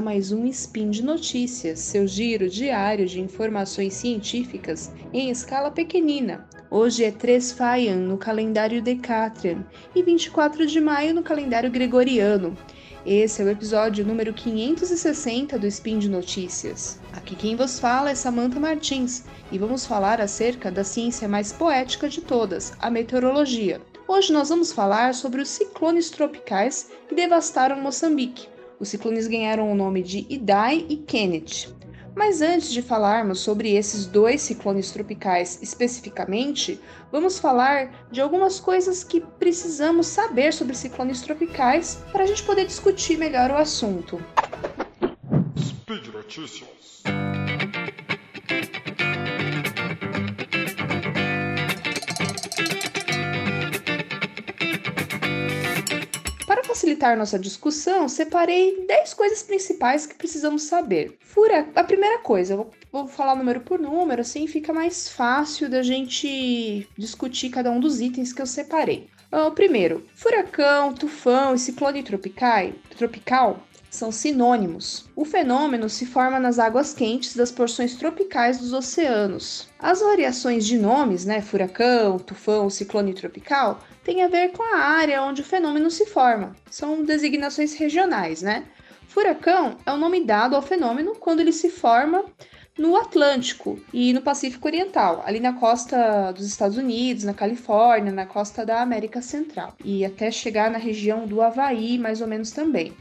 a mais um Spin de Notícias, seu giro diário de informações científicas em escala pequenina. Hoje é 3 Faian no calendário Decatrian e 24 de maio no calendário Gregoriano. Esse é o episódio número 560 do Spin de Notícias. Aqui quem vos fala é Samantha Martins e vamos falar acerca da ciência mais poética de todas, a meteorologia. Hoje nós vamos falar sobre os ciclones tropicais que devastaram Moçambique. Os ciclones ganharam o nome de Idai e Kenneth. Mas antes de falarmos sobre esses dois ciclones tropicais especificamente, vamos falar de algumas coisas que precisamos saber sobre ciclones tropicais para a gente poder discutir melhor o assunto. Speed Notícias. Facilitar nossa discussão, separei 10 coisas principais que precisamos saber. Fura, a primeira coisa, eu vou falar número por número, assim fica mais fácil da gente discutir cada um dos itens que eu separei. O primeiro, furacão, tufão e ciclone tropical, tropical são sinônimos. O fenômeno se forma nas águas quentes das porções tropicais dos oceanos. As variações de nomes, né, furacão, tufão, ciclone tropical, têm a ver com a área onde o fenômeno se forma. São designações regionais, né? Furacão é o nome dado ao fenômeno quando ele se forma no Atlântico e no Pacífico Oriental, ali na costa dos Estados Unidos, na Califórnia, na costa da América Central, e até chegar na região do Havaí, mais ou menos também.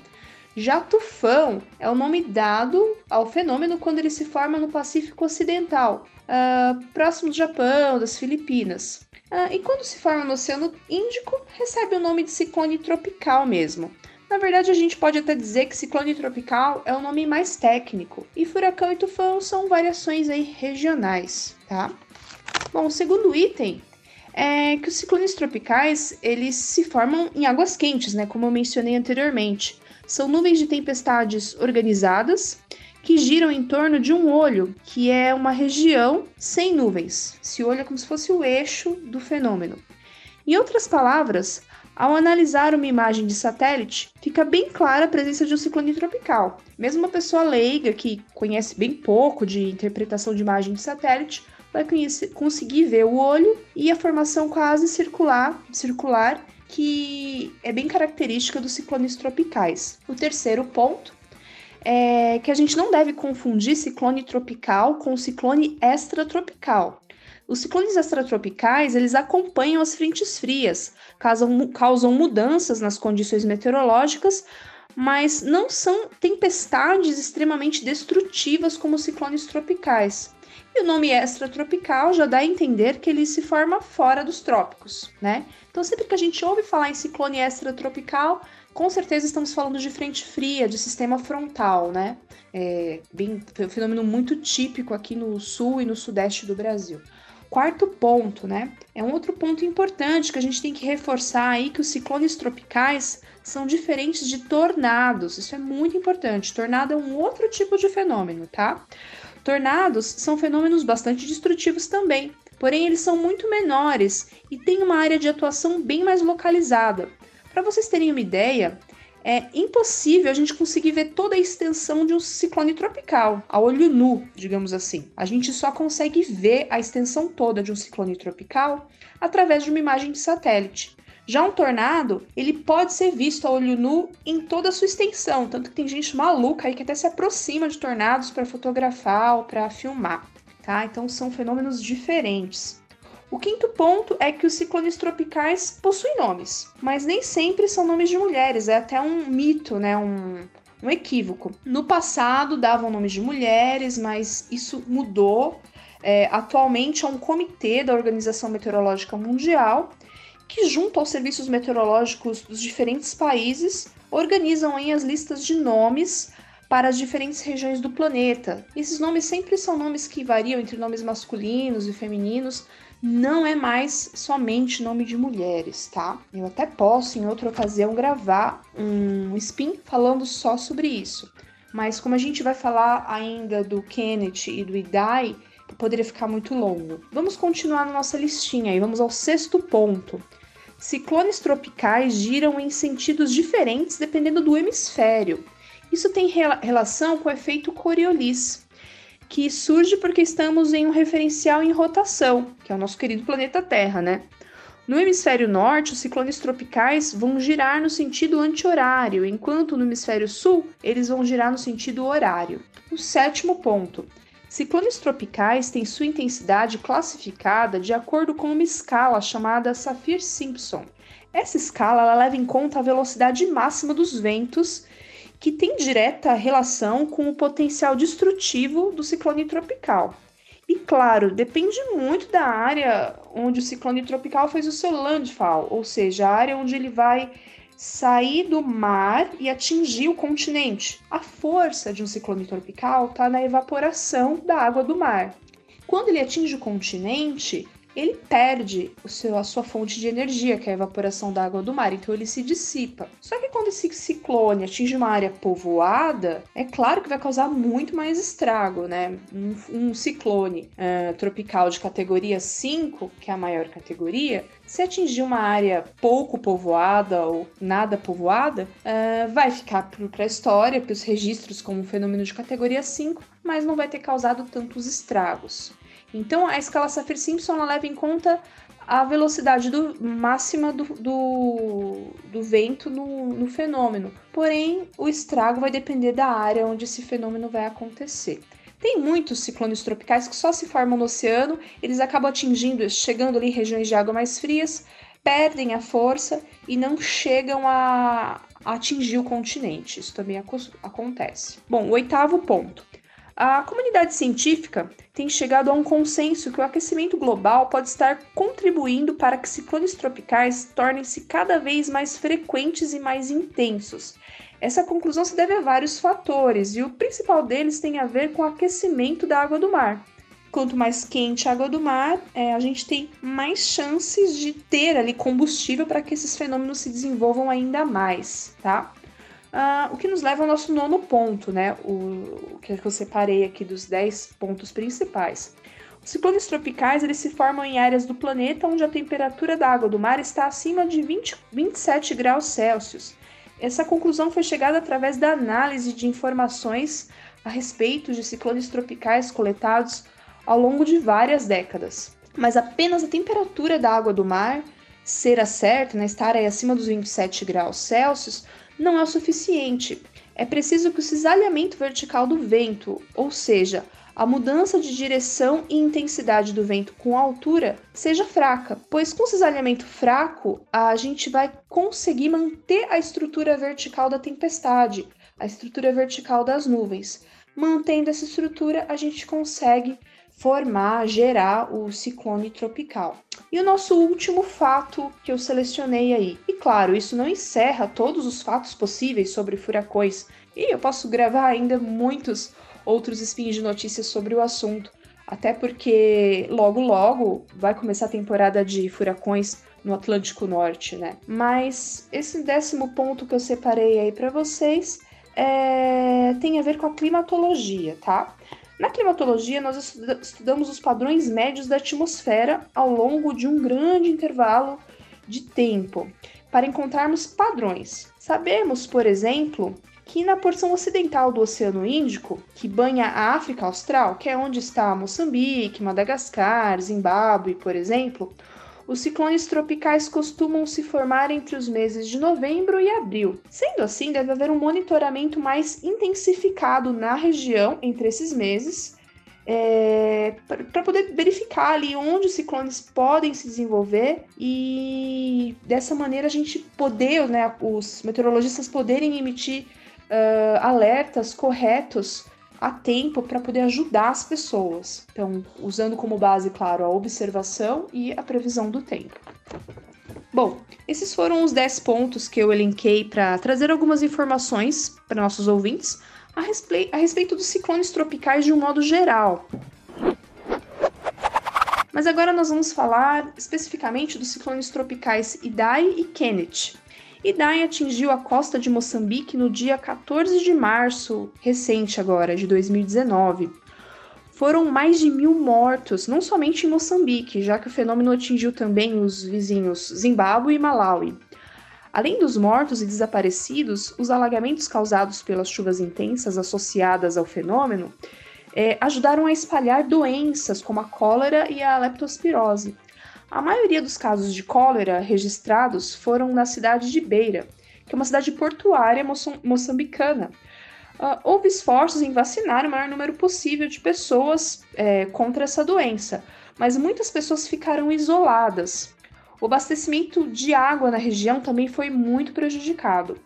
Já tufão é o nome dado ao fenômeno quando ele se forma no Pacífico Ocidental, uh, próximo do Japão, das Filipinas. Uh, e quando se forma no Oceano Índico, recebe o nome de ciclone tropical mesmo. Na verdade, a gente pode até dizer que ciclone tropical é o nome mais técnico, e furacão e tufão são variações aí regionais, tá? Bom, o segundo item é que os ciclones tropicais, eles se formam em águas quentes, né, como eu mencionei anteriormente. São nuvens de tempestades organizadas que giram em torno de um olho, que é uma região sem nuvens. Esse olho é como se fosse o eixo do fenômeno. Em outras palavras, ao analisar uma imagem de satélite, fica bem clara a presença de um ciclone tropical. Mesmo uma pessoa leiga que conhece bem pouco de interpretação de imagem de satélite vai conseguir ver o olho e a formação quase circular, circular que é bem característica dos ciclones tropicais. O terceiro ponto é que a gente não deve confundir ciclone tropical com ciclone extratropical. Os ciclones extratropicais, eles acompanham as frentes frias, causam, causam mudanças nas condições meteorológicas, mas não são tempestades extremamente destrutivas como os ciclones tropicais. E o nome extratropical já dá a entender que ele se forma fora dos trópicos, né? Então, sempre que a gente ouve falar em ciclone extratropical, com certeza estamos falando de frente fria, de sistema frontal, né? É bem, um fenômeno muito típico aqui no sul e no sudeste do Brasil. Quarto ponto, né? É um outro ponto importante que a gente tem que reforçar aí que os ciclones tropicais são diferentes de tornados. Isso é muito importante. Tornado é um outro tipo de fenômeno, tá? Tornados são fenômenos bastante destrutivos também, porém eles são muito menores e têm uma área de atuação bem mais localizada. Para vocês terem uma ideia, é impossível a gente conseguir ver toda a extensão de um ciclone tropical, a olho nu, digamos assim. A gente só consegue ver a extensão toda de um ciclone tropical através de uma imagem de satélite. Já um tornado, ele pode ser visto a olho nu em toda a sua extensão, tanto que tem gente maluca aí que até se aproxima de tornados para fotografar ou para filmar, tá? Então são fenômenos diferentes. O quinto ponto é que os ciclones tropicais possuem nomes, mas nem sempre são nomes de mulheres, é até um mito, né? Um, um equívoco. No passado davam nomes de mulheres, mas isso mudou. É, atualmente é um comitê da Organização Meteorológica Mundial que, junto aos serviços meteorológicos dos diferentes países, organizam aí as listas de nomes para as diferentes regiões do planeta. Esses nomes sempre são nomes que variam entre nomes masculinos e femininos, não é mais somente nome de mulheres, tá? Eu até posso em outra ocasião gravar um spin falando só sobre isso. Mas como a gente vai falar ainda do Kenneth e do Idai, poderia ficar muito longo. Vamos continuar na nossa listinha e vamos ao sexto ponto. Ciclones tropicais giram em sentidos diferentes dependendo do hemisfério. Isso tem relação com o efeito Coriolis, que surge porque estamos em um referencial em rotação, que é o nosso querido planeta Terra, né? No hemisfério norte, os ciclones tropicais vão girar no sentido anti-horário, enquanto no hemisfério sul, eles vão girar no sentido horário. O sétimo ponto. Ciclones tropicais têm sua intensidade classificada de acordo com uma escala chamada Saffir-Simpson. Essa escala leva em conta a velocidade máxima dos ventos, que tem direta relação com o potencial destrutivo do ciclone tropical. E claro, depende muito da área onde o ciclone tropical fez o seu landfall, ou seja, a área onde ele vai sair do mar e atingir o continente. A força de um ciclone tropical está na evaporação da água do mar. Quando ele atinge o continente, ele perde seu, a sua fonte de energia, que é a evaporação da água do mar, então ele se dissipa. Só que quando esse ciclone atinge uma área povoada, é claro que vai causar muito mais estrago, né? Um, um ciclone uh, tropical de categoria 5, que é a maior categoria, se atingir uma área pouco povoada ou nada povoada, uh, vai ficar para a história, para os registros como um fenômeno de categoria 5, mas não vai ter causado tantos estragos. Então, a escala Saffir-Simpson leva em conta a velocidade do, máxima do, do, do vento no, no, fenômeno. Porém, o estrago vai depender da área onde esse fenômeno vai acontecer. Tem muitos ciclones tropicais que só se formam no oceano, eles acabam atingindo, chegando ali em regiões de água mais frias, perdem a força e não chegam a, a atingir o continente. Isso também acontece. Bom, o oitavo ponto. A comunidade científica tem chegado a um consenso que o aquecimento global pode estar contribuindo para que ciclones tropicais tornem-se cada vez mais frequentes e mais intensos. Essa conclusão se deve a vários fatores, e o principal deles tem a ver com o aquecimento da água do mar. Quanto mais quente a água do mar, é, a gente tem mais chances de ter ali combustível para que esses fenômenos se desenvolvam ainda mais, tá? Uh, o que nos leva ao nosso nono ponto, né? O, o que eu separei aqui dos 10 pontos principais. Os ciclones tropicais eles se formam em áreas do planeta onde a temperatura da água do mar está acima de 20, 27 graus Celsius. Essa conclusão foi chegada através da análise de informações a respeito de ciclones tropicais coletados ao longo de várias décadas. Mas apenas a temperatura da água do mar ser certa, né, estar acima dos 27 graus Celsius, não é o suficiente. É preciso que o cisalhamento vertical do vento, ou seja, a mudança de direção e intensidade do vento com a altura, seja fraca, pois com cisalhamento fraco a gente vai conseguir manter a estrutura vertical da tempestade, a estrutura vertical das nuvens. Mantendo essa estrutura, a gente consegue formar, gerar o ciclone tropical. E o nosso último fato que eu selecionei aí. E claro, isso não encerra todos os fatos possíveis sobre furacões, e eu posso gravar ainda muitos outros spins de notícias sobre o assunto, até porque logo logo vai começar a temporada de furacões no Atlântico Norte, né? Mas esse décimo ponto que eu separei aí para vocês é... tem a ver com a climatologia, tá? Na climatologia, nós estudamos os padrões médios da atmosfera ao longo de um grande intervalo de tempo para encontrarmos padrões. Sabemos, por exemplo, que na porção ocidental do Oceano Índico, que banha a África Austral, que é onde está Moçambique, Madagascar, Zimbábue, por exemplo, os ciclones tropicais costumam se formar entre os meses de novembro e abril. Sendo assim, deve haver um monitoramento mais intensificado na região entre esses meses, é, para poder verificar ali onde os ciclones podem se desenvolver e dessa maneira a gente poder, né, os meteorologistas poderem emitir uh, alertas corretos a tempo para poder ajudar as pessoas. Então, usando como base, claro, a observação e a previsão do tempo. Bom, esses foram os 10 pontos que eu elenquei para trazer algumas informações para nossos ouvintes a, respeito, a respeito dos ciclones tropicais de um modo geral. Mas agora nós vamos falar especificamente dos ciclones tropicais Idai e Kenneth. Idai atingiu a costa de Moçambique no dia 14 de março, recente agora, de 2019. Foram mais de mil mortos, não somente em Moçambique, já que o fenômeno atingiu também os vizinhos Zimbábue e Malawi. Além dos mortos e desaparecidos, os alagamentos causados pelas chuvas intensas associadas ao fenômeno é, ajudaram a espalhar doenças como a cólera e a leptospirose. A maioria dos casos de cólera registrados foram na cidade de Beira, que é uma cidade portuária moçambicana. Uh, houve esforços em vacinar o maior número possível de pessoas é, contra essa doença, mas muitas pessoas ficaram isoladas. O abastecimento de água na região também foi muito prejudicado.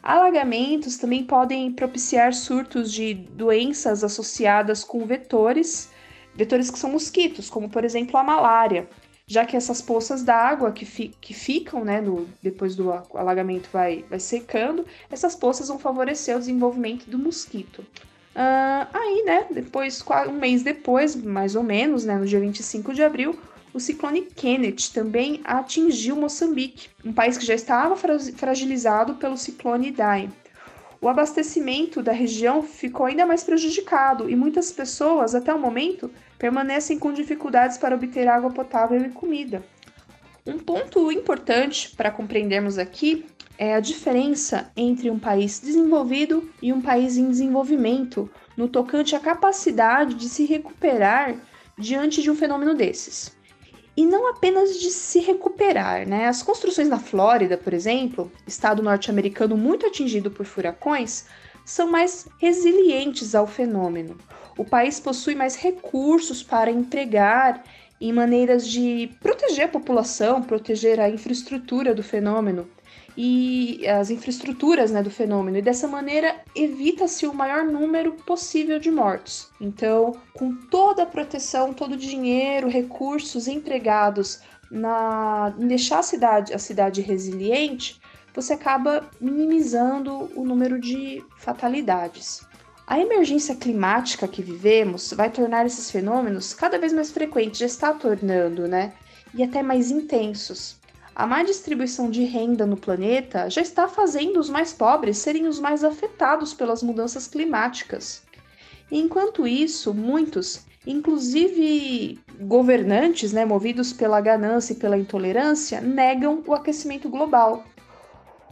Alagamentos também podem propiciar surtos de doenças associadas com vetores, vetores que são mosquitos, como por exemplo a malária, já que essas poças d'água que, fi, que ficam, né, no, depois do alagamento vai, vai secando, essas poças vão favorecer o desenvolvimento do mosquito. Uh, aí, né, depois, um mês depois, mais ou menos, né, no dia 25 de abril, o ciclone Kenneth também atingiu Moçambique, um país que já estava fragilizado pelo ciclone Idai. O abastecimento da região ficou ainda mais prejudicado e muitas pessoas, até o momento, permanecem com dificuldades para obter água potável e comida. Um ponto importante para compreendermos aqui é a diferença entre um país desenvolvido e um país em desenvolvimento no tocante à capacidade de se recuperar diante de um fenômeno desses e não apenas de se recuperar, né? As construções na Flórida, por exemplo, estado norte-americano muito atingido por furacões, são mais resilientes ao fenômeno. O país possui mais recursos para empregar em maneiras de proteger a população, proteger a infraestrutura do fenômeno e as infraestruturas né, do fenômeno, e dessa maneira evita-se o maior número possível de mortos. Então, com toda a proteção, todo o dinheiro, recursos empregados na em deixar a cidade, a cidade resiliente, você acaba minimizando o número de fatalidades. A emergência climática que vivemos vai tornar esses fenômenos cada vez mais frequentes, já está tornando, né? E até mais intensos. A má distribuição de renda no planeta já está fazendo os mais pobres serem os mais afetados pelas mudanças climáticas. Enquanto isso, muitos, inclusive governantes, né, movidos pela ganância e pela intolerância, negam o aquecimento global.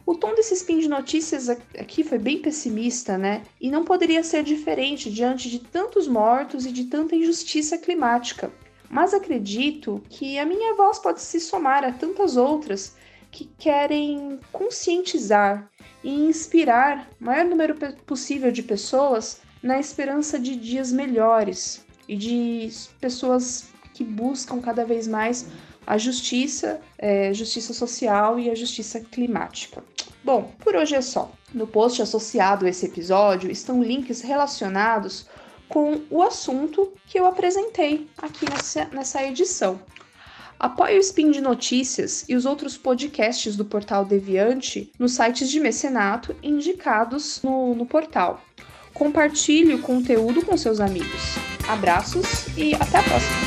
O tom desse spin de notícias aqui foi bem pessimista, né? E não poderia ser diferente diante de tantos mortos e de tanta injustiça climática mas acredito que a minha voz pode se somar a tantas outras que querem conscientizar e inspirar o maior número possível de pessoas na esperança de dias melhores e de pessoas que buscam cada vez mais a justiça, é, justiça social e a justiça climática. Bom, por hoje é só. No post associado a esse episódio estão links relacionados com o assunto que eu apresentei aqui nessa, nessa edição. Apoie o Spin de Notícias e os outros podcasts do Portal Deviante nos sites de mecenato indicados no, no portal. Compartilhe o conteúdo com seus amigos. Abraços e até a próxima!